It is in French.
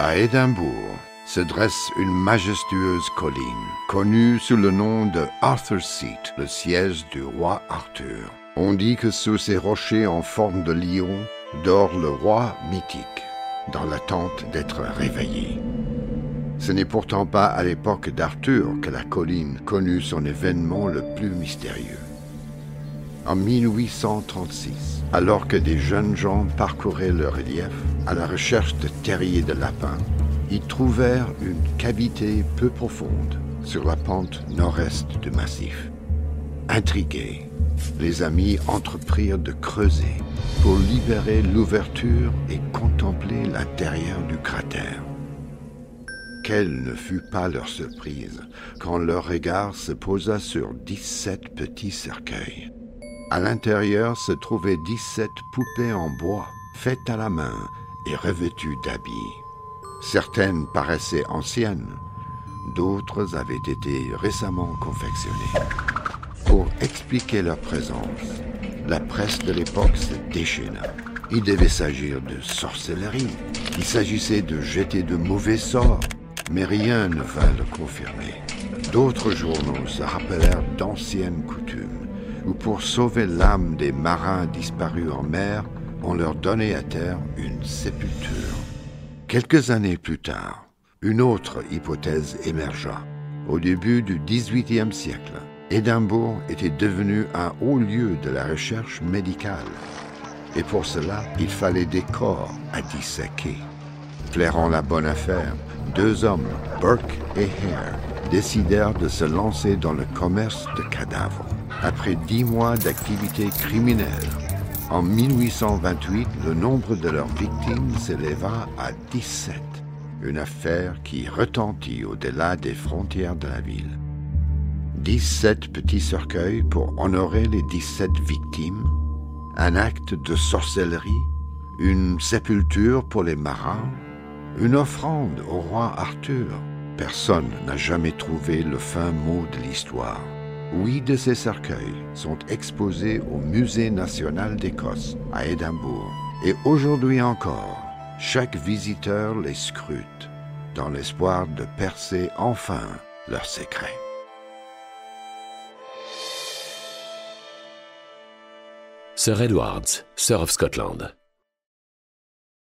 À Édimbourg se dresse une majestueuse colline, connue sous le nom de Arthur's Seat, le siège du roi Arthur. On dit que sous ces rochers en forme de lion dort le roi mythique, dans l'attente d'être réveillé. Ce n'est pourtant pas à l'époque d'Arthur que la colline connut son événement le plus mystérieux. En 1836, alors que des jeunes gens parcouraient le relief à la recherche de terriers de lapins, ils trouvèrent une cavité peu profonde sur la pente nord-est du massif. Intrigués, les amis entreprirent de creuser pour libérer l'ouverture et contempler l'intérieur du cratère. Quelle ne fut pas leur surprise quand leur regard se posa sur 17 petits cercueils. À l'intérieur se trouvaient 17 poupées en bois, faites à la main et revêtues d'habits. Certaines paraissaient anciennes, d'autres avaient été récemment confectionnées. Pour expliquer leur présence, la presse de l'époque se déchaîna. Il devait s'agir de sorcellerie, il s'agissait de jeter de mauvais sorts, mais rien ne vint le confirmer. D'autres journaux se rappelèrent d'anciennes coutumes, où pour sauver l'âme des marins disparus en mer, on leur donnait à terre une sépulture. Quelques années plus tard, une autre hypothèse émergea. Au début du XVIIIe siècle, Édimbourg était devenu un haut lieu de la recherche médicale. Et pour cela, il fallait des corps à disséquer. Flairant la bonne affaire, deux hommes, Burke et Hare, décidèrent de se lancer dans le commerce de cadavres. Après dix mois d'activité criminelle, en 1828, le nombre de leurs victimes s'éleva à 17, une affaire qui retentit au-delà des frontières de la ville. 17 petits cercueils pour honorer les 17 victimes, un acte de sorcellerie, une sépulture pour les marins, une offrande au roi Arthur. Personne n'a jamais trouvé le fin mot de l'histoire. Huit de ces cercueils sont exposés au Musée national d'Écosse à Édimbourg. Et aujourd'hui encore, chaque visiteur les scrute dans l'espoir de percer enfin leur secret. Sir Edwards, Sir of Scotland.